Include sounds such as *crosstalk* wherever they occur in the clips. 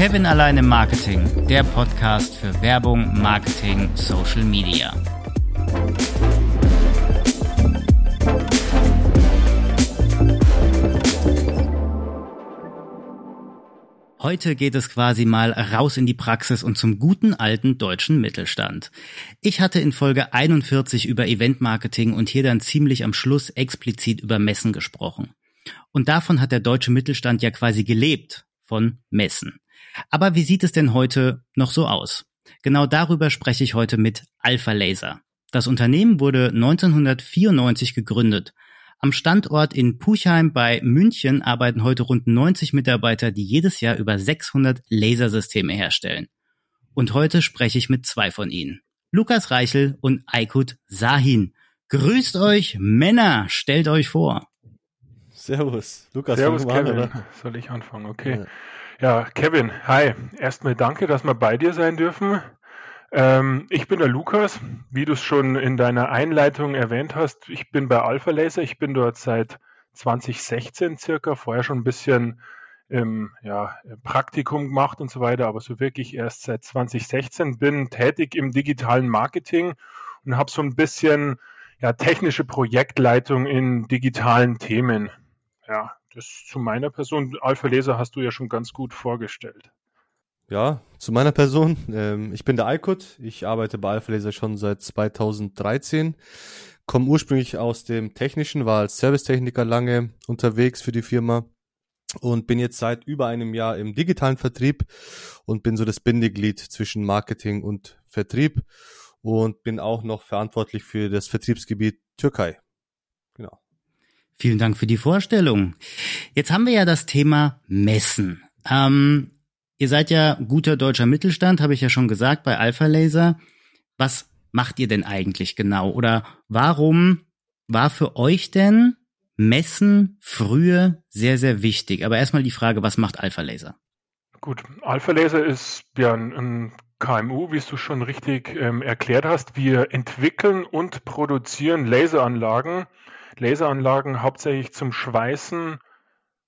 Kevin allein im Marketing, der Podcast für Werbung, Marketing, Social Media. Heute geht es quasi mal raus in die Praxis und zum guten alten deutschen Mittelstand. Ich hatte in Folge 41 über Eventmarketing und hier dann ziemlich am Schluss explizit über Messen gesprochen. Und davon hat der deutsche Mittelstand ja quasi gelebt, von Messen. Aber wie sieht es denn heute noch so aus? Genau darüber spreche ich heute mit Alpha Laser. Das Unternehmen wurde 1994 gegründet am Standort in Puchheim bei München arbeiten heute rund 90 Mitarbeiter, die jedes Jahr über 600 Lasersysteme herstellen. Und heute spreche ich mit zwei von ihnen. Lukas Reichel und Aykut Sahin. Grüßt euch, Männer, stellt euch vor. Servus. Lukas, Servus, Kevin. An, Soll ich anfangen? Okay. Ja. Ja, Kevin, hi. Erstmal danke, dass wir bei dir sein dürfen. Ähm, ich bin der Lukas, wie du es schon in deiner Einleitung erwähnt hast. Ich bin bei Alpha Laser. Ich bin dort seit 2016 circa, vorher schon ein bisschen im ja, Praktikum gemacht und so weiter, aber so wirklich erst seit 2016 bin tätig im digitalen Marketing und habe so ein bisschen ja, technische Projektleitung in digitalen Themen. Ja, das zu meiner Person. Alpha Laser hast du ja schon ganz gut vorgestellt. Ja, zu meiner Person. Ähm, ich bin der Aykut. Ich arbeite bei Alpha Laser schon seit 2013. Komme ursprünglich aus dem Technischen, war als Servicetechniker lange unterwegs für die Firma und bin jetzt seit über einem Jahr im digitalen Vertrieb und bin so das Bindeglied zwischen Marketing und Vertrieb und bin auch noch verantwortlich für das Vertriebsgebiet Türkei. Genau. Vielen Dank für die Vorstellung. Jetzt haben wir ja das Thema Messen. Ähm, Ihr seid ja guter deutscher Mittelstand, habe ich ja schon gesagt, bei Alpha Laser. Was macht ihr denn eigentlich genau? Oder warum war für euch denn Messen früher sehr, sehr wichtig? Aber erstmal die Frage, was macht Alpha Laser? Gut, Alpha Laser ist ja ein KMU, wie du schon richtig ähm, erklärt hast. Wir entwickeln und produzieren Laseranlagen. Laseranlagen hauptsächlich zum Schweißen,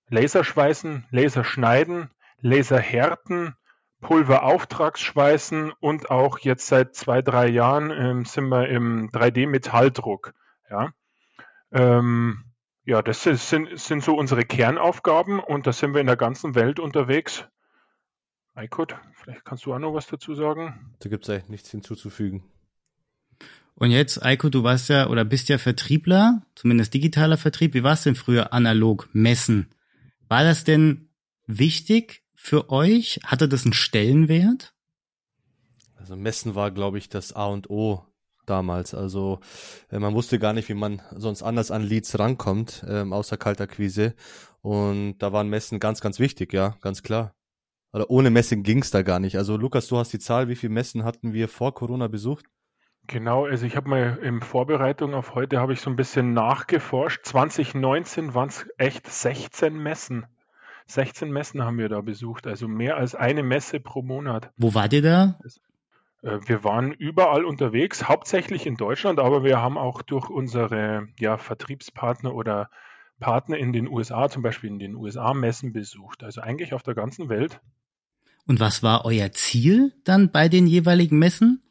Laserschweißen, Laserschneiden, Laserhärten, Pulverauftragsschweißen und auch jetzt seit zwei, drei Jahren ähm, sind wir im 3D-Metalldruck. Ja. Ähm, ja, das sind, sind so unsere Kernaufgaben und da sind wir in der ganzen Welt unterwegs. Aykut, vielleicht kannst du auch noch was dazu sagen. Da gibt es eigentlich nichts hinzuzufügen. Und jetzt, Eiko, du warst ja oder bist ja Vertriebler, zumindest digitaler Vertrieb. Wie war es denn früher analog messen? War das denn wichtig, für euch? Hatte das einen Stellenwert? Also Messen war, glaube ich, das A und O damals. Also äh, man wusste gar nicht, wie man sonst anders an Leads rankommt, ähm, außer Kaltakquise. Und da waren Messen ganz, ganz wichtig, ja, ganz klar. Oder ohne Messen ging's da gar nicht. Also Lukas, du hast die Zahl, wie viele Messen hatten wir vor Corona besucht? Genau, also ich habe mal in Vorbereitung auf heute habe ich so ein bisschen nachgeforscht. 2019 waren es echt 16 Messen. 16 Messen haben wir da besucht, also mehr als eine Messe pro Monat. Wo wart ihr da? Äh, wir waren überall unterwegs, hauptsächlich in Deutschland, aber wir haben auch durch unsere ja, Vertriebspartner oder Partner in den USA, zum Beispiel in den USA Messen besucht. Also eigentlich auf der ganzen Welt. Und was war euer Ziel dann bei den jeweiligen Messen?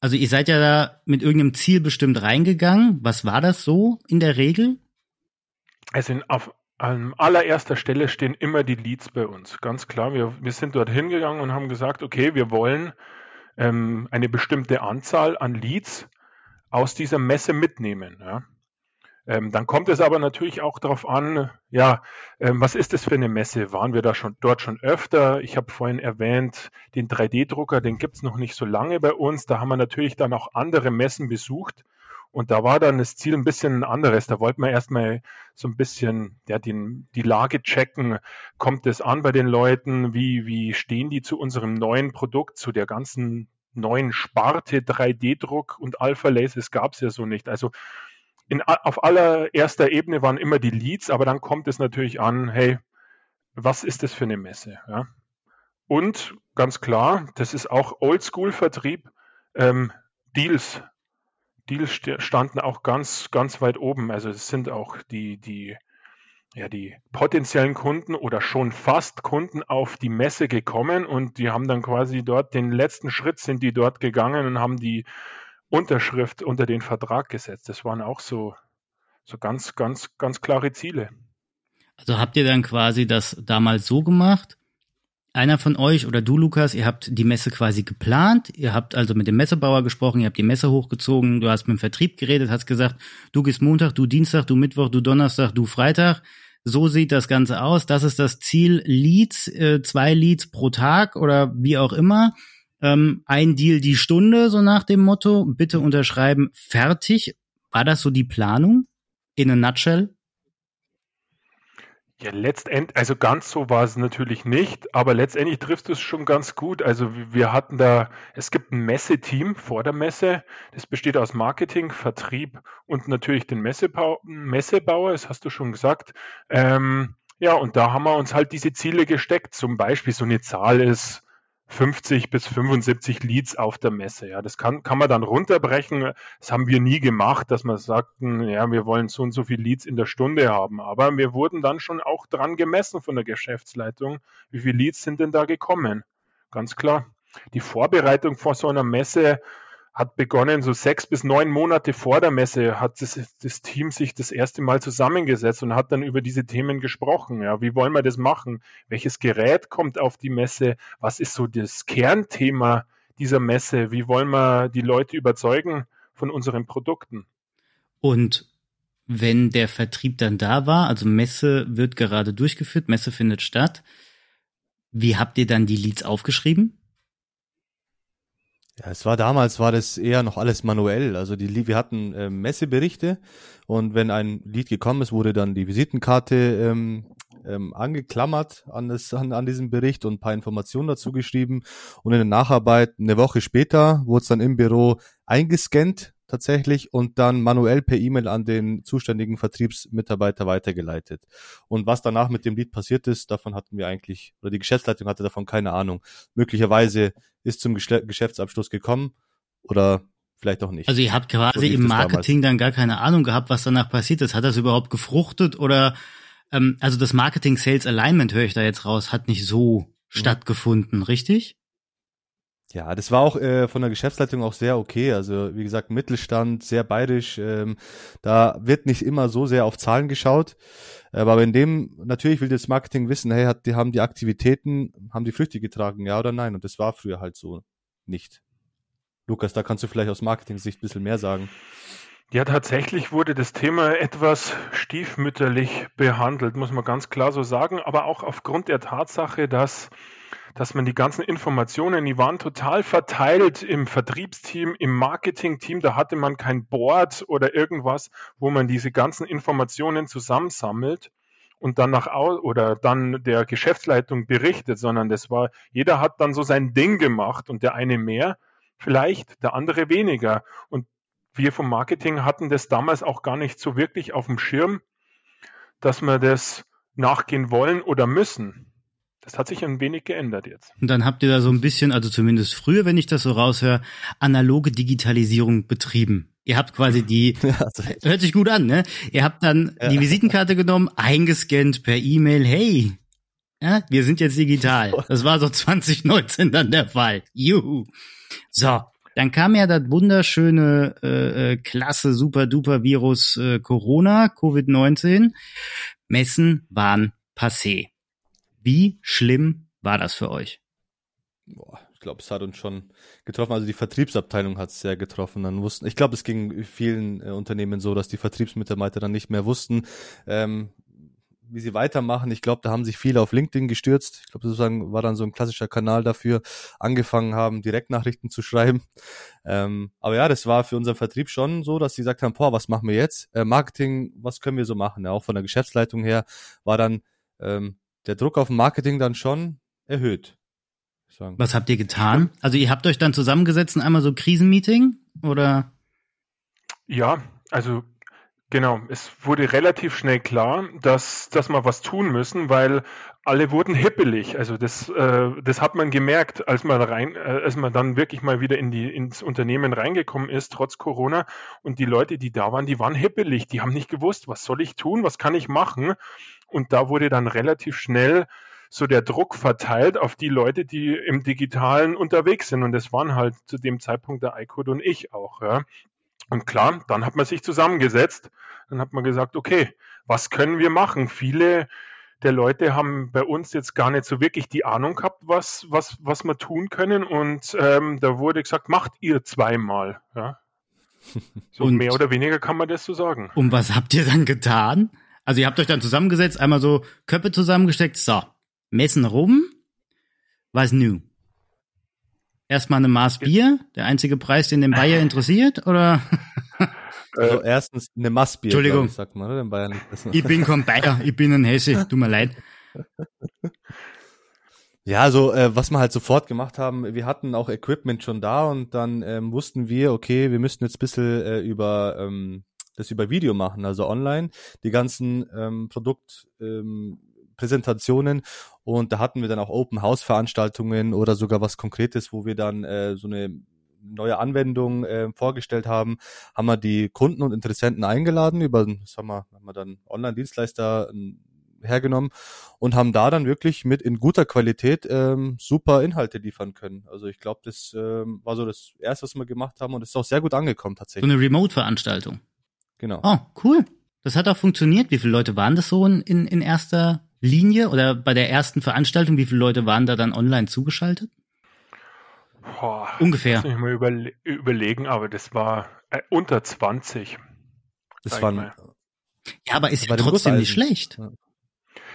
Also ihr seid ja da mit irgendeinem Ziel bestimmt reingegangen. Was war das so in der Regel? Also auf, an allererster Stelle stehen immer die Leads bei uns, ganz klar. Wir, wir sind dort hingegangen und haben gesagt, okay, wir wollen ähm, eine bestimmte Anzahl an Leads aus dieser Messe mitnehmen. Ja. Ähm, dann kommt es aber natürlich auch darauf an, ja, ähm, was ist das für eine Messe? Waren wir da schon dort schon öfter? Ich habe vorhin erwähnt, den 3D-Drucker, den gibt es noch nicht so lange bei uns. Da haben wir natürlich dann auch andere Messen besucht. Und da war dann das Ziel ein bisschen ein anderes. Da wollten wir erstmal so ein bisschen ja, den, die Lage checken. Kommt es an bei den Leuten? Wie, wie stehen die zu unserem neuen Produkt, zu der ganzen neuen Sparte 3D-Druck und Alpha Laces gab es ja so nicht. Also in, auf allererster Ebene waren immer die Leads, aber dann kommt es natürlich an, hey, was ist das für eine Messe? Ja? Und ganz klar, das ist auch Oldschool-Vertrieb, ähm, Deals Deals standen auch ganz, ganz weit oben. Also es sind auch die, die ja, die potenziellen Kunden oder schon fast Kunden auf die Messe gekommen und die haben dann quasi dort den letzten Schritt sind die dort gegangen und haben die Unterschrift unter den Vertrag gesetzt. Das waren auch so, so ganz, ganz, ganz klare Ziele. Also habt ihr dann quasi das damals so gemacht? Einer von euch oder du, Lukas, ihr habt die Messe quasi geplant. Ihr habt also mit dem Messebauer gesprochen, ihr habt die Messe hochgezogen, du hast mit dem Vertrieb geredet, hast gesagt, du gehst Montag, du Dienstag, du Mittwoch, du Donnerstag, du Freitag. So sieht das Ganze aus. Das ist das Ziel. Leads, äh, zwei Leads pro Tag oder wie auch immer. Ähm, ein Deal die Stunde, so nach dem Motto. Bitte unterschreiben, fertig. War das so die Planung? In a nutshell? Ja, letztendlich, also ganz so war es natürlich nicht, aber letztendlich trifft es schon ganz gut. Also wir hatten da, es gibt ein Messeteam vor der Messe, das besteht aus Marketing, Vertrieb und natürlich den Messebau, Messebauer, das hast du schon gesagt. Ähm, ja, und da haben wir uns halt diese Ziele gesteckt. Zum Beispiel so eine Zahl ist 50 bis 75 Leads auf der Messe. Ja, das kann, kann man dann runterbrechen. Das haben wir nie gemacht, dass wir sagten, ja, wir wollen so und so viele Leads in der Stunde haben. Aber wir wurden dann schon auch dran gemessen von der Geschäftsleitung. Wie viele Leads sind denn da gekommen? Ganz klar. Die Vorbereitung vor so einer Messe hat begonnen, so sechs bis neun Monate vor der Messe hat das, das, Team sich das erste Mal zusammengesetzt und hat dann über diese Themen gesprochen. Ja, wie wollen wir das machen? Welches Gerät kommt auf die Messe? Was ist so das Kernthema dieser Messe? Wie wollen wir die Leute überzeugen von unseren Produkten? Und wenn der Vertrieb dann da war, also Messe wird gerade durchgeführt, Messe findet statt, wie habt ihr dann die Leads aufgeschrieben? Ja, es war damals, war das eher noch alles manuell. Also die, wir hatten äh, Messeberichte und wenn ein Lied gekommen ist, wurde dann die Visitenkarte ähm, ähm, angeklammert an, das, an, an diesem Bericht und ein paar Informationen dazu geschrieben. Und in der Nacharbeit, eine Woche später, wurde es dann im Büro eingescannt tatsächlich und dann manuell per E-Mail an den zuständigen Vertriebsmitarbeiter weitergeleitet. Und was danach mit dem Lied passiert ist, davon hatten wir eigentlich, oder die Geschäftsleitung hatte davon keine Ahnung. Möglicherweise ist zum Geschäftsabschluss gekommen oder vielleicht auch nicht. Also ihr habt quasi so im Marketing dann gar keine Ahnung gehabt, was danach passiert ist. Hat das überhaupt gefruchtet oder ähm, also das Marketing Sales Alignment höre ich da jetzt raus, hat nicht so mhm. stattgefunden, richtig? Ja, das war auch äh, von der Geschäftsleitung auch sehr okay. Also wie gesagt, Mittelstand, sehr bayerisch. Ähm, da wird nicht immer so sehr auf Zahlen geschaut. Aber in dem, natürlich will das Marketing wissen, hey, hat, die haben die Aktivitäten, haben die Früchte getragen, ja oder nein? Und das war früher halt so nicht. Lukas, da kannst du vielleicht aus Marketing-Sicht ein bisschen mehr sagen. Ja, tatsächlich wurde das Thema etwas stiefmütterlich behandelt, muss man ganz klar so sagen, aber auch aufgrund der Tatsache, dass dass man die ganzen Informationen, die waren total verteilt im Vertriebsteam, im Marketingteam, da hatte man kein Board oder irgendwas, wo man diese ganzen Informationen zusammensammelt und dann nach oder dann der Geschäftsleitung berichtet, sondern das war, jeder hat dann so sein Ding gemacht und der eine mehr vielleicht, der andere weniger. Und wir vom Marketing hatten das damals auch gar nicht so wirklich auf dem Schirm, dass wir das nachgehen wollen oder müssen. Das hat sich ein wenig geändert jetzt. Und dann habt ihr da so ein bisschen, also zumindest früher, wenn ich das so raushöre, analoge Digitalisierung betrieben. Ihr habt quasi die, *laughs* hört sich gut an, ne? Ihr habt dann ja. die Visitenkarte genommen, eingescannt per E-Mail, hey, ja, wir sind jetzt digital. *laughs* Das war so 2019 dann der Fall. Juhu. So, dann kam ja das wunderschöne, äh, äh klasse, super duper Virus äh, Corona, Covid-19. Messen waren passé. Wie schlimm war das für euch? Boah, ich glaube, es hat uns schon getroffen. Also die Vertriebsabteilung hat es sehr getroffen. Dann wussten, ich glaube, es ging vielen äh, Unternehmen so, dass die Vertriebsmitarbeiter dann nicht mehr wussten, ähm, wie sie weitermachen. Ich glaube, da haben sich viele auf LinkedIn gestürzt. Ich glaube, sozusagen war dann so ein klassischer Kanal dafür, angefangen haben, Direktnachrichten zu schreiben. Ähm, aber ja, das war für unseren Vertrieb schon so, dass sie gesagt haben, boah, was machen wir jetzt? Äh, Marketing, was können wir so machen? Ja, auch von der Geschäftsleitung her war dann ähm, der Druck auf Marketing dann schon erhöht. Was habt ihr getan? Also ihr habt euch dann zusammengesetzt in einmal so Krisenmeeting oder? Ja, also genau. Es wurde relativ schnell klar, dass, dass wir was tun müssen, weil alle wurden hippelig. Also das, äh, das hat man gemerkt, als man rein, äh, als man dann wirklich mal wieder in die, ins Unternehmen reingekommen ist, trotz Corona. Und die Leute, die da waren, die waren hippelig. Die haben nicht gewusst, was soll ich tun, was kann ich machen. Und da wurde dann relativ schnell so der Druck verteilt auf die Leute, die im Digitalen unterwegs sind. Und das waren halt zu dem Zeitpunkt der iCode und ich auch. Ja. Und klar, dann hat man sich zusammengesetzt. Dann hat man gesagt, okay, was können wir machen? Viele der Leute haben bei uns jetzt gar nicht so wirklich die Ahnung gehabt, was, was, was wir tun können. Und ähm, da wurde gesagt, macht ihr zweimal. Ja. *laughs* So und mehr oder weniger kann man das so sagen. Und was habt ihr dann getan? Also ihr habt euch dann zusammengesetzt, einmal so Köpfe zusammengesteckt, so, messen rum, was new? Erstmal eine Maß Bier, der einzige Preis, den den Bayer interessiert, oder? *laughs* Also erstens eine Massbier, Entschuldigung. Ich, sagt man, oder? In Bayern. ich bin kein Bayer, ich bin ein Hesse, tut mir leid. Ja, also äh, was wir halt sofort gemacht haben, wir hatten auch Equipment schon da und dann ähm, wussten wir, okay, wir müssten jetzt ein bisschen äh, über ähm, das über Video machen, also online, die ganzen ähm, Produktpräsentationen ähm, und da hatten wir dann auch Open House Veranstaltungen oder sogar was Konkretes, wo wir dann äh, so eine neue Anwendung äh, vorgestellt haben, haben wir die Kunden und Interessenten eingeladen über, was haben wir, haben wir dann Online-Dienstleister ähm, hergenommen und haben da dann wirklich mit in guter Qualität ähm, super Inhalte liefern können. Also ich glaube, das ähm, war so das erste, was wir gemacht haben und es ist auch sehr gut angekommen tatsächlich. So eine Remote-Veranstaltung. Genau. Oh, cool. Das hat auch funktioniert. Wie viele Leute waren das so in, in erster Linie oder bei der ersten Veranstaltung? Wie viele Leute waren da dann online zugeschaltet? Boah, Ungefähr. Muss ich mal überle überlegen, aber das war äh, unter 20. Das waren, ja, aber ist ja trotzdem nicht schlecht. Ja.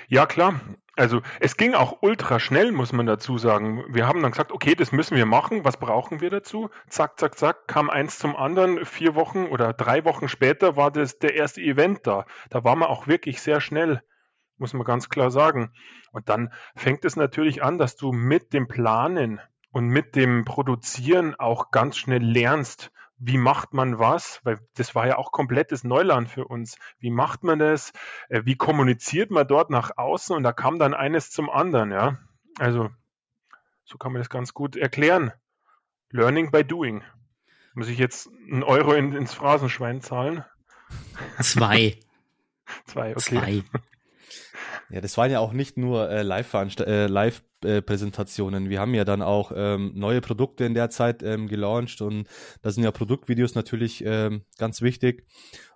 Ja, klar. Also es ging auch ultra schnell, muss man dazu sagen. Wir haben dann gesagt, okay, das müssen wir machen. Was brauchen wir dazu? Zack, zack, zack, kam eins zum anderen. Vier Wochen oder drei Wochen später war das der erste Event da. Da war man auch wirklich sehr schnell, muss man ganz klar sagen. Und dann fängt es natürlich an, dass du mit dem Planen und mit dem Produzieren auch ganz schnell lernst, wie macht man was, weil das war ja auch komplettes Neuland für uns. Wie macht man das? Äh, wie kommuniziert man dort nach außen? Und da kam dann eines zum anderen, ja. Also, so kann man das ganz gut erklären. Learning by doing. Muss ich jetzt einen Euro in, ins Phrasenschwein zahlen? Zwei. *laughs* Zwei, okay. Zwei. Ja, das waren ja auch nicht nur äh, Live-Präsentationen. Äh, Live Präsentationen. Wir haben ja dann auch ähm, neue Produkte in der Zeit ähm, gelauncht und da sind ja Produktvideos natürlich ähm, ganz wichtig.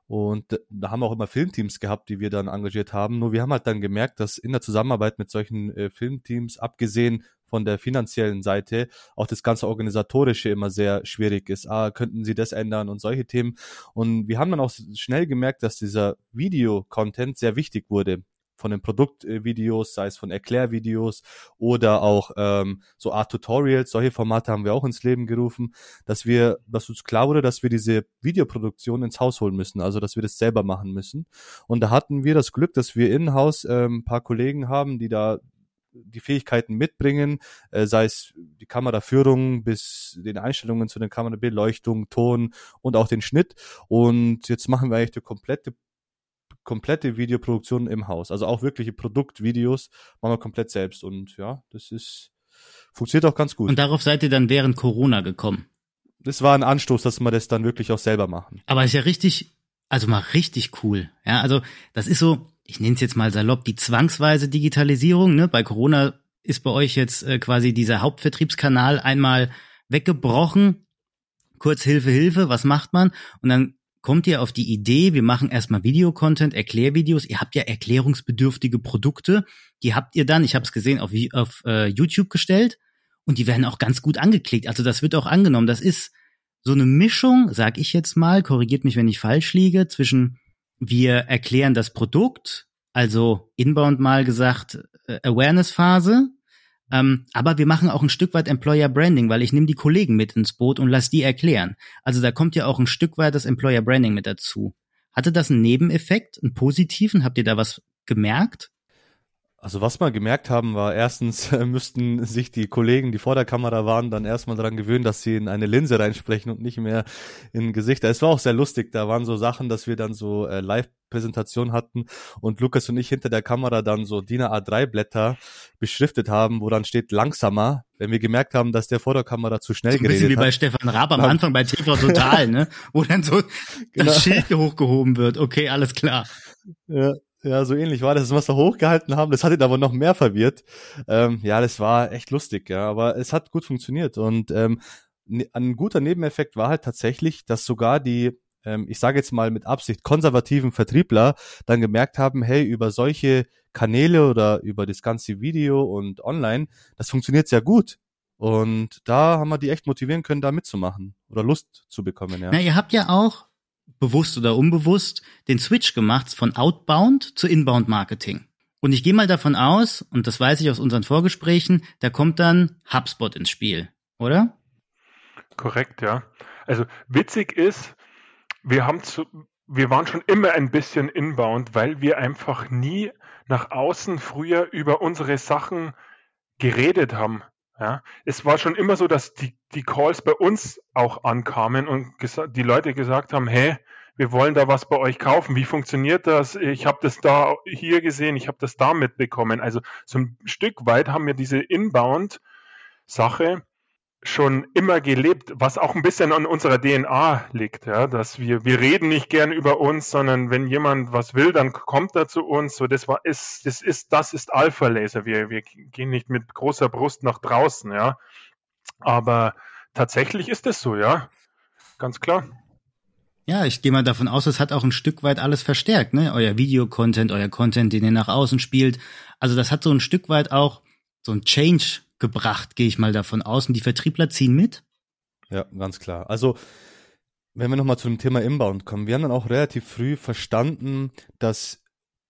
Und da haben wir auch immer Filmteams gehabt, die wir dann engagiert haben. Nur wir haben halt dann gemerkt, dass in der Zusammenarbeit mit solchen äh, Filmteams, abgesehen von der finanziellen Seite, auch das ganze Organisatorische immer sehr schwierig ist. Ah, könnten Sie das ändern und solche Themen. Und wir haben dann auch schnell gemerkt, dass dieser Video-Content sehr wichtig wurde von den Produktvideos, sei es von Erklärvideos oder auch ähm, so Art Tutorials, solche Formate haben wir auch ins Leben gerufen, dass wir, dass uns klar wurde, dass wir diese Videoproduktion ins Haus holen müssen, also dass wir das selber machen müssen. Und da hatten wir das Glück, dass wir in-house ähm, paar Kollegen haben, die da die Fähigkeiten mitbringen, äh, sei es die Kameraführung bis den Einstellungen zu den Kamerabeleuchtung, Ton und auch den Schnitt. Und jetzt machen wir eigentlich die komplette komplette Videoproduktion im Haus. Also auch wirkliche Produktvideos machen wir komplett selbst. Und ja, das ist, funktioniert auch ganz gut. Und darauf seid ihr dann während Corona gekommen? Das war ein Anstoß, dass wir das dann wirklich auch selber machen. Aber ist ja richtig, also mal richtig cool. Ja, also das ist so, ich nenne es jetzt mal salopp, die zwangsweise Digitalisierung. Ne? Bei Corona ist bei euch jetzt äh, quasi dieser Hauptvertriebskanal einmal weggebrochen. Kurz Hilfe, Hilfe, was macht man? Und dann kommt ihr auf die Idee, wir machen erstmal Videocontent, Erklärvideos. Ihr habt ja erklärungsbedürftige Produkte. Die habt ihr dann, ich habe es gesehen, auf, auf äh, YouTube gestellt und die werden auch ganz gut angeklickt. Also das wird auch angenommen. Das ist so eine Mischung, sag ich jetzt mal, korrigiert mich, wenn ich falsch liege, zwischen wir erklären das Produkt, also inbound mal gesagt äh, Awareness-Phase, ähm, aber wir machen auch ein Stück weit Employer Branding, weil ich nehme die Kollegen mit ins Boot und lass die erklären. Also da kommt ja auch ein Stück weit das Employer Branding mit dazu. Hatte das einen Nebeneffekt, einen positiven? Habt ihr da was gemerkt? Also was wir gemerkt haben, war erstens äh, *laughs* müssten sich die Kollegen, die vor der Kamera waren, dann erstmal daran gewöhnen, dass sie in eine Linse reinsprechen und nicht mehr in Gesichter. Es war auch sehr lustig. Da waren so Sachen, dass wir dann so äh, Live-Präsentation hatten und Lukas und ich hinter der Kamera dann so DIN A3 Blätter beschriftet haben, wo dann steht langsamer, wenn wir gemerkt haben, dass der vor der Kamera zu schnell so ein geredet bisschen wie bei Stefan Raab am Anfang bei TV Total, ne? Wo dann so *laughs* genau. das Schild hochgehoben wird. Okay, alles klar. Ja, Ja, so ähnlich war das, was wir hochgehalten haben. Das hat ihn aber noch mehr verwirrt. Ähm, ja, das war echt lustig, ja, aber es hat gut funktioniert. Und ähm, ne, ein guter Nebeneffekt war halt tatsächlich, dass sogar die, ähm, ich sage jetzt mal mit Absicht, konservativen Vertriebler dann gemerkt haben, hey, über solche Kanäle oder über das ganze Video und online, das funktioniert sehr gut. Und da haben wir die echt motivieren können, da mitzumachen oder Lust zu bekommen, ja. Na, ihr habt ja auch bewusst oder unbewusst den Switch gemacht von Outbound zu Inbound Marketing. Und ich gehe mal davon aus, und das weiß ich aus unseren Vorgesprächen, da kommt dann HubSpot ins Spiel, oder? Korrekt, ja. Also witzig ist, wir haben zu, wir waren schon immer ein bisschen inbound, weil wir einfach nie nach außen früher über unsere Sachen geredet haben. Ja, es war schon immer so, dass die, die Calls bei uns auch ankamen und die Leute gesagt haben, hey, wir wollen da was bei euch kaufen. Wie funktioniert das? Ich habe das da hier gesehen, ich habe das da mitbekommen. Also so ein Stück weit haben wir diese Inbound-Sache schon immer gelebt, was auch ein bisschen an unserer DNA liegt, ja, dass wir, wir reden nicht gern über uns, sondern wenn jemand was will, dann kommt er zu uns. So, das war, ist, das ist, das ist Alpha-Laser. Wir, wir gehen nicht mit großer Brust nach draußen, ja. Aber tatsächlich ist es so, ja. Ganz klar. Ja, ich gehe mal davon aus, es hat auch ein Stück weit alles verstärkt, ne? Euer Videocontent, euer Content, den ihr nach außen spielt. Also das hat so ein Stück weit auch so ein Change gebracht, gehe ich mal davon aus. Und die Vertriebler ziehen mit? Ja, ganz klar. Also, wenn wir nochmal zu dem Thema Inbound kommen, wir haben dann auch relativ früh verstanden, dass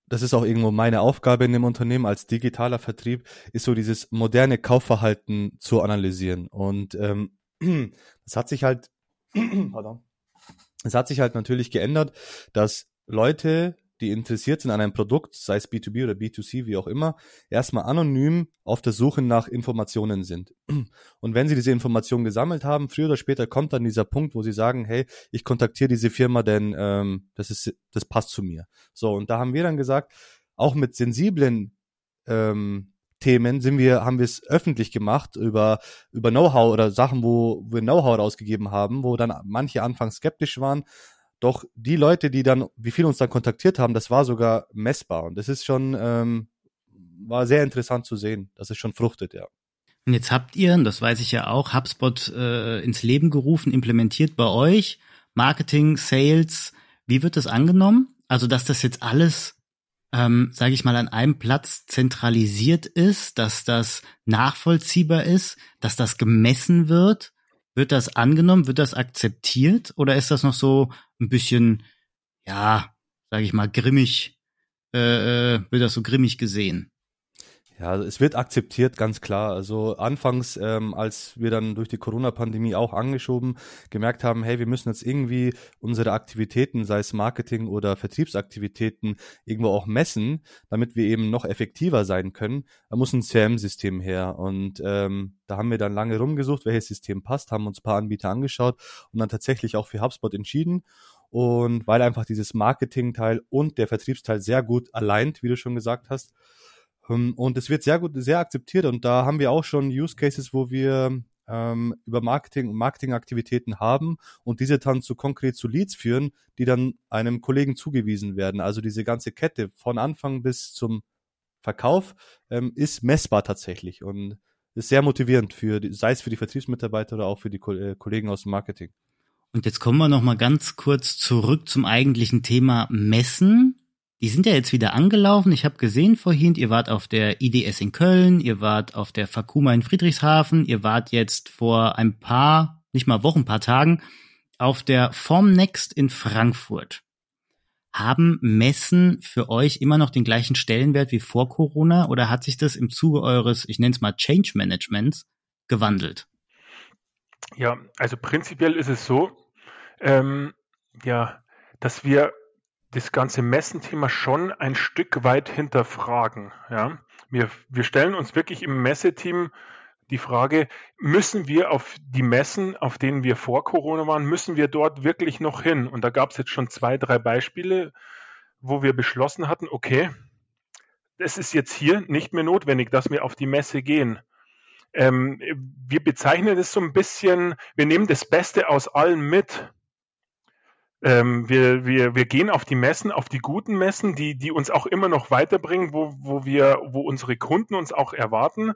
das ist auch irgendwo meine Aufgabe in dem Unternehmen als digitaler Vertrieb, ist so dieses moderne Kaufverhalten zu analysieren. Und ähm, *clears throat* das hat sich halt, *clears throat* es hat sich halt natürlich geändert, dass Leute die interessiert sind an einem Produkt, sei es B2B oder B2C, wie auch immer, erstmal anonym auf der Suche nach Informationen sind. *clears throat* Und wenn sie diese Informationen gesammelt haben, früher oder später kommt dann dieser Punkt, wo sie sagen, hey, ich kontaktiere diese Firma, denn ähm, das ist, das passt zu mir. So, und da haben wir dann gesagt, auch mit sensiblen ähm, Themen sind wir, haben wir es öffentlich gemacht über, über Know-how oder Sachen, wo wir Know-how rausgegeben haben, wo dann manche anfangs skeptisch waren, doch die Leute, die dann, wie viele uns dann kontaktiert haben, das war sogar messbar. Und das ist schon, ähm, war sehr interessant zu sehen, dass es schon fruchtet, ja. Und jetzt habt ihr, und das weiß ich ja auch, HubSpot äh, ins Leben gerufen, implementiert bei euch. Marketing, Sales, wie wird das angenommen? Also, dass das jetzt alles, ähm, sage ich mal, an einem Platz zentralisiert ist, dass das nachvollziehbar ist, dass das gemessen wird. Wird das angenommen? Wird das akzeptiert? Oder ist das noch so ein bisschen, ja, sage ich mal, grimmig, äh, äh, wird das so grimmig gesehen? Ja, also es wird akzeptiert, ganz klar. Also anfangs, ähm, als wir dann durch die Corona-Pandemie auch angeschoben, gemerkt haben, hey, wir müssen jetzt irgendwie unsere Aktivitäten, sei es Marketing oder Vertriebsaktivitäten, irgendwo auch messen, damit wir eben noch effektiver sein können. Da muss ein CRM-System her. Und ähm, da haben wir dann lange rumgesucht, welches System passt, haben uns ein paar Anbieter angeschaut und dann tatsächlich auch für HubSpot entschieden. Und weil einfach dieses Marketing-Teil und der Vertriebsteil sehr gut alleint, wie du schon gesagt hast, und es wird sehr gut, sehr akzeptiert und da haben wir auch schon Use Cases, wo wir ähm, über Marketing und Marketingaktivitäten haben und diese dann zu konkret zu Leads führen, die dann einem Kollegen zugewiesen werden. Also diese ganze Kette von Anfang bis zum Verkauf ähm, ist messbar tatsächlich und ist sehr motivierend für, sei es für die Vertriebsmitarbeiter oder auch für die äh, Kollegen aus dem Marketing. Und jetzt kommen wir noch mal ganz kurz zurück zum eigentlichen Thema Messen. Die sind ja jetzt wieder angelaufen. Ich habe gesehen vorhin, ihr wart auf der IDS in Köln, ihr wart auf der Fakuma in Friedrichshafen, ihr wart jetzt vor ein paar, nicht mal Wochen, paar Tagen auf der Formnext in Frankfurt. Haben Messen für euch immer noch den gleichen Stellenwert wie vor Corona oder hat sich das im Zuge eures, ich nenne es mal Change Managements, gewandelt? Ja, also prinzipiell ist es so, ähm, ja, dass wir das ganze Messenthema schon ein Stück weit hinterfragen. Ja? Wir, wir stellen uns wirklich im Messeteam die Frage, müssen wir auf die Messen, auf denen wir vor Corona waren, müssen wir dort wirklich noch hin? Und da gab es jetzt schon zwei, drei Beispiele, wo wir beschlossen hatten, okay, es ist jetzt hier nicht mehr notwendig, dass wir auf die Messe gehen. Ähm, wir bezeichnen es so ein bisschen, wir nehmen das Beste aus allem mit. Ähm, wir, wir, wir gehen auf die Messen, auf die guten Messen, die, die uns auch immer noch weiterbringen, wo, wo wir, wo unsere Kunden uns auch erwarten.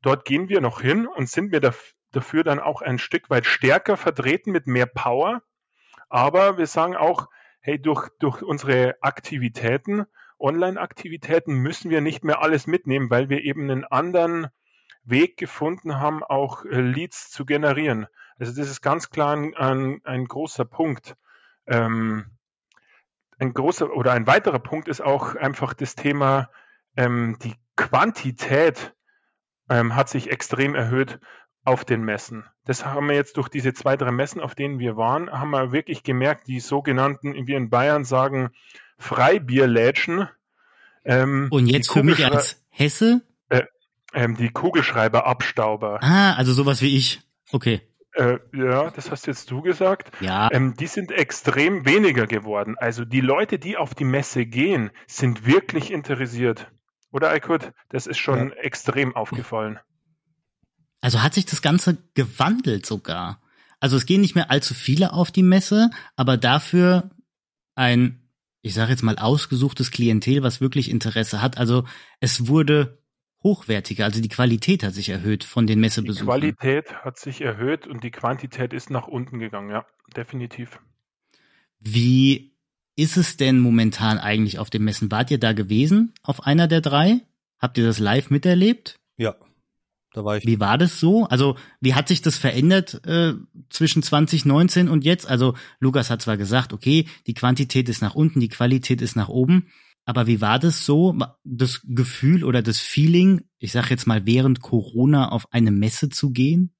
Dort gehen wir noch hin und sind wir dafür dann auch ein Stück weit stärker vertreten mit mehr Power. Aber wir sagen auch, hey, durch, durch unsere Aktivitäten, Online-Aktivitäten müssen wir nicht mehr alles mitnehmen, weil wir eben einen anderen Weg gefunden haben, auch äh, Leads zu generieren. Also das ist ganz klar ein, ein, ein großer Punkt. Ähm, ein großer oder ein weiterer Punkt ist auch einfach das Thema, ähm, die Quantität ähm, hat sich extrem erhöht auf den Messen. Das haben wir jetzt durch diese zwei, drei Messen, auf denen wir waren, haben wir wirklich gemerkt, die sogenannten, wie in Bayern sagen, Freibierlädchen. Ähm, Und jetzt für mich als Hesse? Äh, ähm, die Kugelschreiberabstauber. Ah, also sowas wie ich. Okay. Äh, ja, das hast jetzt du gesagt. Ja. Ähm, die sind extrem weniger geworden. Also die Leute, die auf die Messe gehen, sind wirklich interessiert. Oder Aykut? Das ist schon ja. extrem aufgefallen. Also hat sich das Ganze gewandelt sogar. Also es gehen nicht mehr allzu viele auf die Messe, aber dafür ein, ich sage jetzt mal, ausgesuchtes Klientel, was wirklich Interesse hat. Also es wurde hochwertiger, also die Qualität hat sich erhöht von den Messebesuchen. Die Qualität hat sich erhöht und die Quantität ist nach unten gegangen, ja, definitiv. Wie ist es denn momentan eigentlich auf den Messen? Wart ihr da gewesen auf einer der drei? Habt ihr das live miterlebt? Ja, da war ich. Wie war das so? Also, wie hat sich das verändert äh, zwischen 2019 und jetzt? Also, Lukas hat zwar gesagt, okay, die Quantität ist nach unten, die Qualität ist nach oben. Aber wie war das so, das Gefühl oder das Feeling, ich sag jetzt mal, während Corona auf eine Messe zu gehen?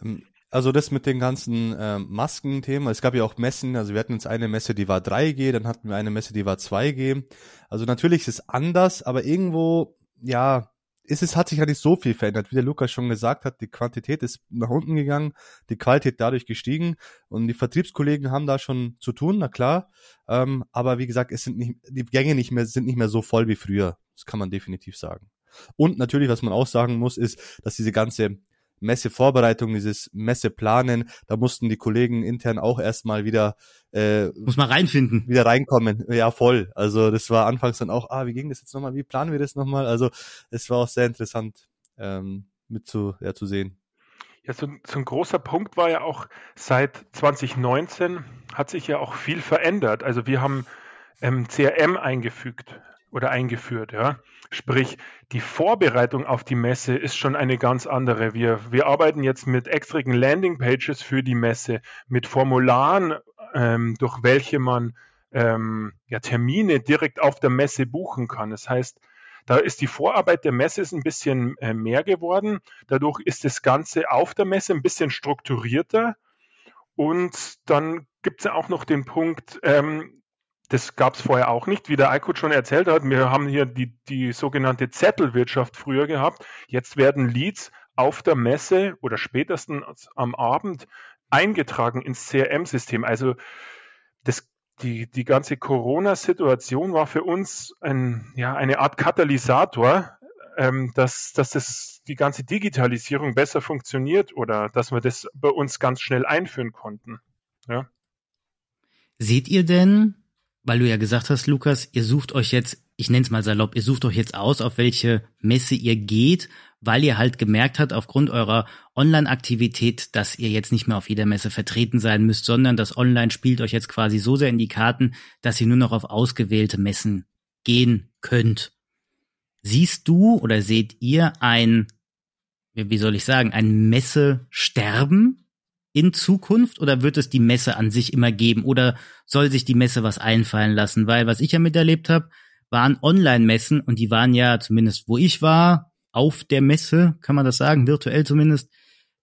Ähm, also das mit den ganzen ähm, Masken-Themen, es gab ja auch Messen, also wir hatten jetzt eine Messe, die war 3G, dann hatten wir eine Messe, die war 2G. Also natürlich ist es anders, aber irgendwo, ja, ist es, hat sich ja nicht so viel verändert. Wie der Lukas schon gesagt hat, die Quantität ist nach unten gegangen, die Qualität dadurch gestiegen und die Vertriebskollegen haben da schon zu tun, na klar. Ähm, aber wie gesagt, es sind nicht, die Gänge nicht mehr, sind nicht mehr so voll wie früher. Das kann man definitiv sagen. Und natürlich, was man auch sagen muss, ist, dass diese ganze Messevorbereitung, dieses Messeplanen, da mussten die Kollegen intern auch erstmal wieder äh, muss man reinfinden, wieder reinkommen. Ja, voll. Also das war anfangs dann auch, ah, wie ging das jetzt nochmal, wie planen wir das nochmal? Also es war auch sehr interessant ähm, mit zu, ja, zu sehen. Ja, so, so ein großer Punkt war ja auch, seit 2019 hat sich ja auch viel verändert. Also wir haben ähm, CRM eingefügt oder eingeführt, ja. Sprich, die Vorbereitung auf die Messe ist schon eine ganz andere. Wir, wir arbeiten jetzt mit extrigen Landingpages für die Messe, mit Formularen, ähm, durch welche man ähm, ja, Termine direkt auf der Messe buchen kann. Das heißt, da ist die Vorarbeit der Messe ein bisschen äh, mehr geworden. Dadurch ist das Ganze auf der Messe ein bisschen strukturierter. Und dann gibt es ja auch noch den Punkt, ähm, das gab es vorher auch nicht, wie der Eikut schon erzählt hat. Wir haben hier die, die sogenannte Zettelwirtschaft früher gehabt. Jetzt werden Leads auf der Messe oder spätestens am Abend eingetragen ins CRM-System. Also das, die, die ganze Corona-Situation war für uns ein, ja, eine Art Katalysator, ähm, dass, dass das, die ganze Digitalisierung besser funktioniert oder dass wir das bei uns ganz schnell einführen konnten. Ja. Seht ihr denn weil du ja gesagt hast, Lukas, ihr sucht euch jetzt, ich nenne es mal salopp, ihr sucht euch jetzt aus, auf welche Messe ihr geht, weil ihr halt gemerkt habt, aufgrund eurer Online-Aktivität, dass ihr jetzt nicht mehr auf jeder Messe vertreten sein müsst, sondern das Online spielt euch jetzt quasi so sehr in die Karten, dass ihr nur noch auf ausgewählte Messen gehen könnt. Siehst du oder seht ihr ein, wie soll ich sagen, ein Messesterben in Zukunft oder wird es die Messe an sich immer geben oder soll sich die Messe was einfallen lassen? Weil was ich ja miterlebt habe, waren Online-Messen und die waren ja zumindest, wo ich war, auf der Messe, kann man das sagen, virtuell zumindest,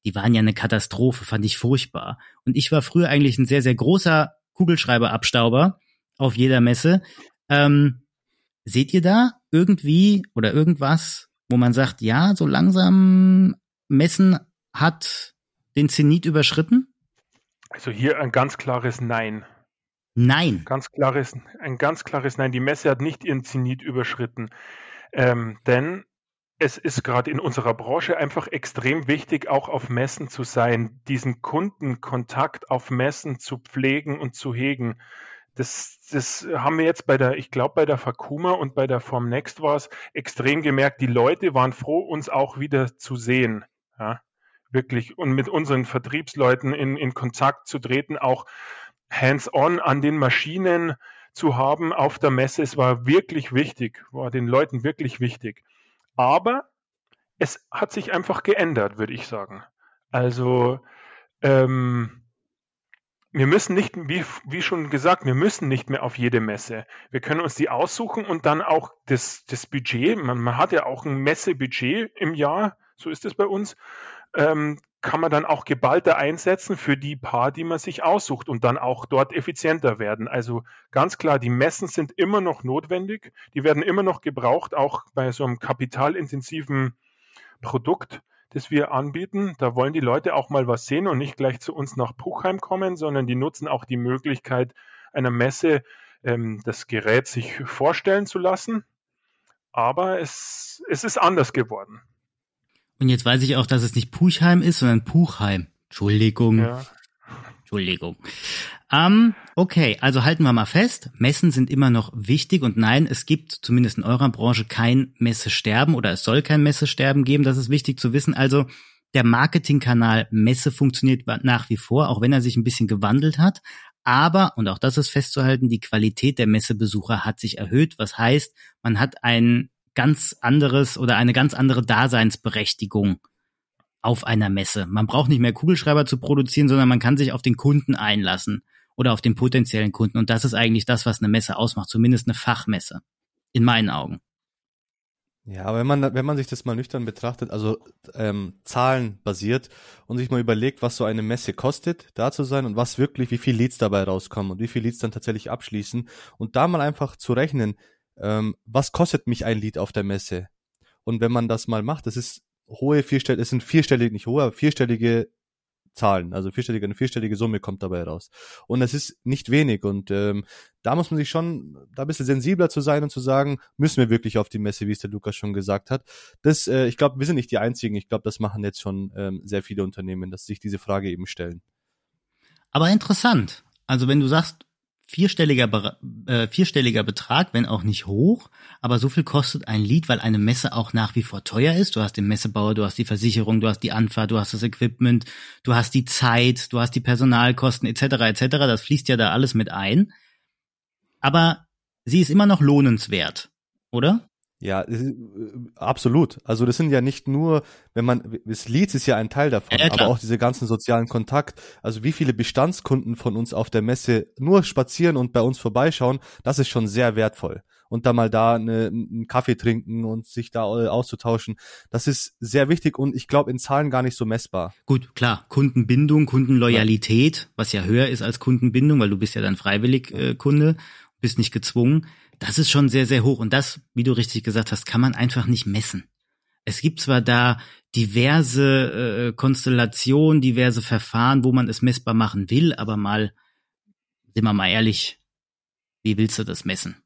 die waren ja eine Katastrophe, fand ich furchtbar. Und ich war früher eigentlich ein sehr, sehr großer Kugelschreiberabstauber auf jeder Messe. Ähm, seht ihr da irgendwie oder irgendwas, wo man sagt, ja, so langsam Messen hat den Zenit überschritten? Also hier ein ganz klares Nein. Nein. Ganz klares, ein ganz klares Nein. Die Messe hat nicht ihren Zenit überschritten. Ähm, denn es ist gerade in unserer Branche einfach extrem wichtig, auch auf Messen zu sein, diesen Kundenkontakt auf Messen zu pflegen und zu hegen. Das, das haben wir jetzt bei der, ich glaube, bei der Fakuma und bei der Formnext war es extrem gemerkt. Die Leute waren froh, uns auch wieder zu sehen. Ja, wirklich. Und mit unseren Vertriebsleuten in, in Kontakt zu treten, auch hands-on an den Maschinen zu haben auf der Messe. Es war wirklich wichtig, war den Leuten wirklich wichtig. Aber es hat sich einfach geändert, würde ich sagen. Also ähm, wir müssen nicht, wie, wie schon gesagt, wir müssen nicht mehr auf jede Messe. Wir können uns die aussuchen und dann auch das, das Budget, man, man hat ja auch ein Messebudget im Jahr, so ist es bei uns, ähm, kann man dann auch geballter einsetzen für die paar, die man sich aussucht und dann auch dort effizienter werden. Also ganz klar, die Messen sind immer noch notwendig, die werden immer noch gebraucht, auch bei so einem kapitalintensiven Produkt, das wir anbieten. Da wollen die Leute auch mal was sehen und nicht gleich zu uns nach Puchheim kommen, sondern die nutzen auch die Möglichkeit einer Messe, ähm, das Gerät sich vorstellen zu lassen. Aber es, es ist anders geworden. Und jetzt weiß ich auch, dass es nicht Puchheim ist, sondern Puchheim. Entschuldigung. Ja. Entschuldigung. Ähm, okay, also halten wir mal fest, Messen sind immer noch wichtig und nein, es gibt zumindest in eurer Branche kein Messesterben oder es soll kein Messesterben geben, das ist wichtig zu wissen. Also der Marketingkanal Messe funktioniert nach wie vor, auch wenn er sich ein bisschen gewandelt hat. Aber, und auch das ist festzuhalten, die Qualität der Messebesucher hat sich erhöht, was heißt, man hat einen ganz anderes oder eine ganz andere Daseinsberechtigung auf einer Messe. Man braucht nicht mehr Kugelschreiber zu produzieren, sondern man kann sich auf den Kunden einlassen oder auf den potenziellen Kunden. Und das ist eigentlich das, was eine Messe ausmacht, zumindest eine Fachmesse. In meinen Augen. Ja, aber wenn man, wenn man sich das mal nüchtern betrachtet, also ähm, Zahlen basiert und sich mal überlegt, was so eine Messe kostet, da zu sein und was wirklich, wie viel Leads dabei rauskommen und wie viel Leads dann tatsächlich abschließen und da mal einfach zu rechnen, ähm, was kostet mich ein Lied auf der Messe? Und wenn man das mal macht, das ist hohe vierstellige, es sind vierstellige, nicht hohe, aber vierstellige Zahlen, also vierstellige, eine vierstellige Summe kommt dabei raus. Und es ist nicht wenig und ähm, da muss man sich schon da ein bisschen sensibler zu sein und zu sagen, müssen wir wirklich auf die Messe, wie es der Lukas schon gesagt hat. Das, äh, ich glaube, wir sind nicht die Einzigen. Ich glaube, das machen jetzt schon ähm, sehr viele Unternehmen, dass sich diese Frage eben stellen. Aber interessant. Also wenn du sagst, vierstelliger, äh, vierstelliger Betrag, wenn auch nicht hoch, aber so viel kostet ein Lied, weil eine Messe auch nach wie vor teuer ist. Du hast den Messebauer, du hast die Versicherung, du hast die Anfahrt, du hast das Equipment, du hast die Zeit, du hast die Personalkosten etc. etc. Das fließt ja da alles mit ein. Aber sie ist immer noch lohnenswert, oder? Ja, äh, absolut. Also das sind ja nicht nur, wenn man, das Leads ist ja ein Teil davon, ja, aber auch diese ganzen sozialen Kontakt. Also wie viele Bestandskunden von uns auf der Messe nur spazieren und bei uns vorbeischauen, das ist schon sehr wertvoll. Und da mal da eine, einen Kaffee trinken und sich da auszutauschen, das ist sehr wichtig und ich glaube in Zahlen gar nicht so messbar. Gut, klar, Kundenbindung, Kundenloyalität, was ja höher ist als Kundenbindung, weil du bist ja dann freiwillig äh, Kunde, bist nicht gezwungen das ist schon sehr, sehr hoch. Und das, wie du richtig gesagt hast, kann man einfach nicht messen. Es gibt zwar da diverse äh, Konstellationen, diverse Verfahren, wo man es messbar machen will, aber mal, sind wir mal ehrlich, wie willst du das messen?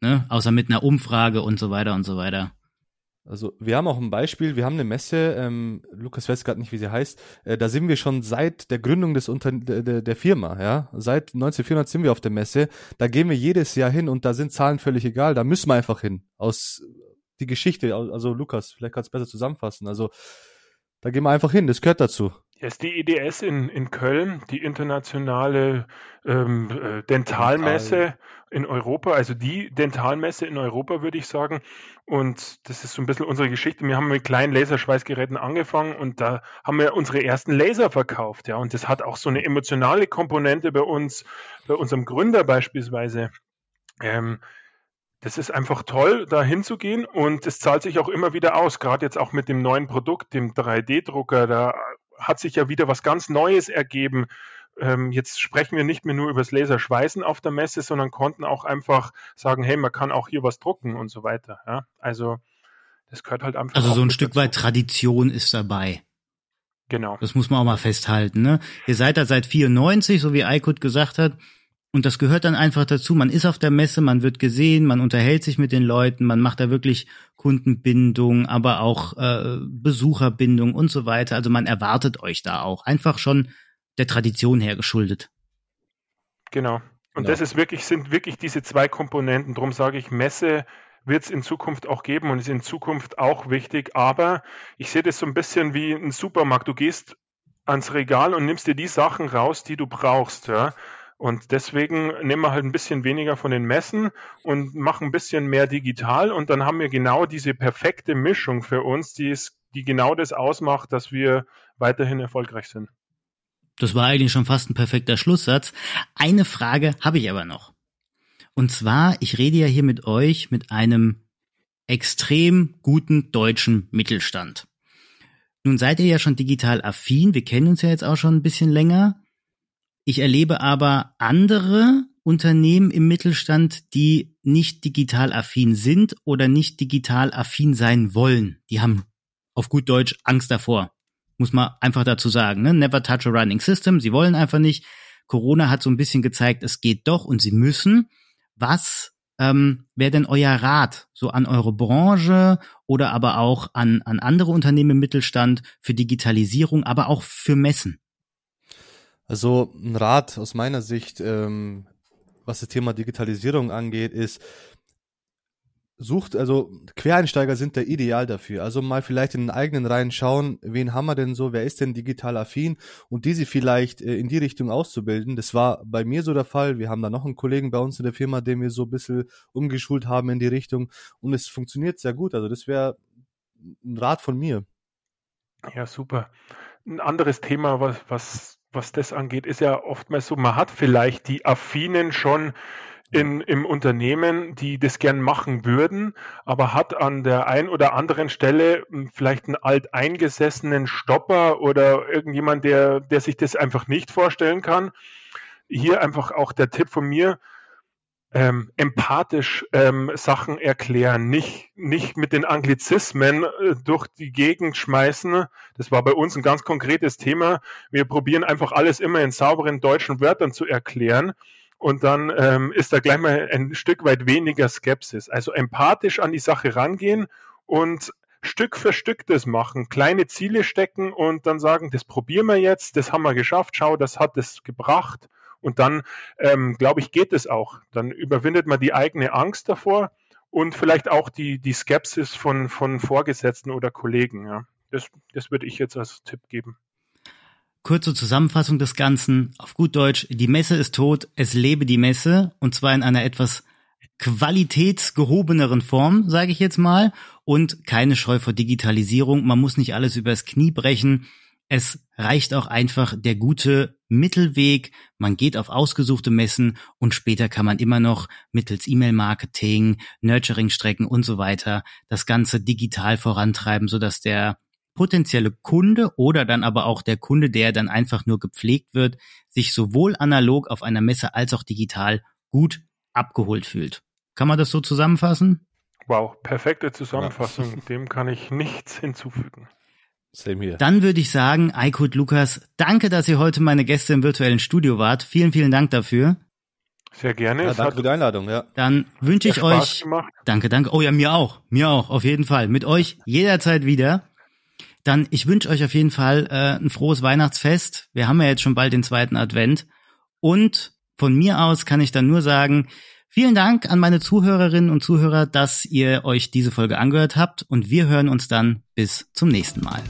Ne? Außer mit einer Umfrage und so weiter und so weiter. Also wir haben auch ein Beispiel, wir haben eine Messe, ähm, Lukas weiß gerade nicht, wie sie heißt, äh, da sind wir schon seit der Gründung des Unter der, der Firma, ja, seit 190400 sind wir auf der Messe, da gehen wir jedes Jahr hin und da sind Zahlen völlig egal, da müssen wir einfach hin, aus die Geschichte, also Lukas, vielleicht kannst du besser zusammenfassen, also da gehen wir einfach hin, das gehört dazu. Ja, ist die IDS in, in Köln, die internationale ähm, äh, Dentalmesse Dental. in Europa, also die Dentalmesse in Europa, würde ich sagen. Und das ist so ein bisschen unsere Geschichte. Wir haben mit kleinen Laserschweißgeräten angefangen und da haben wir unsere ersten Laser verkauft. Ja, und das hat auch so eine emotionale Komponente bei uns, bei unserem Gründer beispielsweise. Ähm, das ist einfach toll, da hinzugehen und es zahlt sich auch immer wieder aus, gerade jetzt auch mit dem neuen Produkt, dem 3D-Drucker. Da hat sich ja wieder was ganz Neues ergeben. Ähm, jetzt sprechen wir nicht mehr nur über das Laserschweißen auf der Messe, sondern konnten auch einfach sagen, hey, man kann auch hier was drucken und so weiter. Ja? Also das gehört halt einfach. Also so ein Stück dazu. weit Tradition ist dabei. Genau. Das muss man auch mal festhalten. Ne? Ihr seid da seit 94, so wie Aykut gesagt hat. Und das gehört dann einfach dazu. Man ist auf der Messe, man wird gesehen, man unterhält sich mit den Leuten, man macht da wirklich Kundenbindung, aber auch äh, Besucherbindung und so weiter. Also man erwartet euch da auch. Einfach schon der Tradition her geschuldet. Genau. Und genau. das ist wirklich, sind wirklich diese zwei Komponenten. Darum sage ich, Messe wird es in Zukunft auch geben und ist in Zukunft auch wichtig. Aber ich sehe das so ein bisschen wie ein Supermarkt. Du gehst ans Regal und nimmst dir die Sachen raus, die du brauchst. Ja? Und deswegen nehmen wir halt ein bisschen weniger von den Messen und machen ein bisschen mehr digital. Und dann haben wir genau diese perfekte Mischung für uns, die, ist, die genau das ausmacht, dass wir weiterhin erfolgreich sind. Das war eigentlich schon fast ein perfekter Schlusssatz. Eine Frage habe ich aber noch. Und zwar, ich rede ja hier mit euch mit einem extrem guten deutschen Mittelstand. Nun seid ihr ja schon digital affin, wir kennen uns ja jetzt auch schon ein bisschen länger. Ich erlebe aber andere Unternehmen im Mittelstand, die nicht digital affin sind oder nicht digital affin sein wollen. Die haben auf gut Deutsch Angst davor. Muss man einfach dazu sagen. Ne? Never touch a running system. Sie wollen einfach nicht. Corona hat so ein bisschen gezeigt, es geht doch und sie müssen. Was ähm, wäre denn euer Rat so an eure Branche oder aber auch an, an andere Unternehmen im Mittelstand für Digitalisierung, aber auch für Messen? Also ein Rat aus meiner Sicht, ähm, was das Thema Digitalisierung angeht, ist, sucht, also Quereinsteiger sind da ideal dafür. Also mal vielleicht in den eigenen Reihen schauen, wen haben wir denn so, wer ist denn digital affin und diese vielleicht äh, in die Richtung auszubilden. Das war bei mir so der Fall. Wir haben da noch einen Kollegen bei uns in der Firma, den wir so ein bisschen umgeschult haben in die Richtung und es funktioniert sehr gut. Also das wäre ein Rat von mir. Ja, super. Ein anderes Thema, was, was was das angeht, ist ja oftmals so, man hat vielleicht die Affinen schon in, im Unternehmen, die das gern machen würden, aber hat an der ein oder anderen Stelle hm, vielleicht einen alteingesessenen Stopper oder irgendjemand, der, der sich das einfach nicht vorstellen kann. Hier einfach auch der Tipp von mir, ähm, empathisch ähm, Sachen erklären, nicht, nicht mit den Anglizismen äh, durch die Gegend schmeißen. Das war bei uns ein ganz konkretes Thema. Wir probieren einfach alles immer in sauberen deutschen Wörtern zu erklären. Und dann ähm, ist da gleich mal ein Stück weit weniger Skepsis. Also empathisch an die Sache rangehen und Stück für Stück das machen, kleine Ziele stecken und dann sagen, das probieren wir jetzt, das haben wir geschafft, schau, das hat es gebracht und dann, ähm, glaube ich, geht es auch. Dann überwindet man die eigene Angst davor und vielleicht auch die, die Skepsis von, von Vorgesetzten oder Kollegen. Ja. Das, das würde ich jetzt als Tipp geben. Kurze Zusammenfassung des Ganzen. Auf gut Deutsch, die Messe ist tot, es lebe die Messe und zwar in einer etwas qualitätsgehobeneren Form, sage ich jetzt mal, und keine Scheu vor Digitalisierung. Man muss nicht alles übers Knie brechen. Es reicht auch einfach der gute Mittelweg. Man geht auf ausgesuchte Messen und später kann man immer noch mittels E-Mail-Marketing, Nurturing-Strecken und so weiter das Ganze digital vorantreiben, sodass der potenzielle Kunde oder dann aber auch der Kunde, der dann einfach nur gepflegt wird, sich sowohl analog auf einer Messe als auch digital gut abgeholt fühlt. Kann man das so zusammenfassen? Wow, perfekte Zusammenfassung. *laughs* Dem kann ich nichts hinzufügen. Same here. Dann würde ich sagen, Aykut Lukas, danke, dass ihr heute meine Gäste im virtuellen Studio wart. Vielen, vielen Dank dafür. Sehr gerne. Ja, danke für die Einladung, ja. Dann wünsche ich euch. Gemacht. Danke, danke. Oh ja, mir auch. Mir auch, auf jeden Fall. Mit euch jederzeit wieder. Dann, ich wünsche euch auf jeden Fall äh, ein frohes Weihnachtsfest. Wir haben ja jetzt schon bald den zweiten Advent. Und von mir aus kann ich dann nur sagen, vielen Dank an meine Zuhörerinnen und Zuhörer, dass ihr euch diese Folge angehört habt. Und wir hören uns dann bis zum nächsten Mal.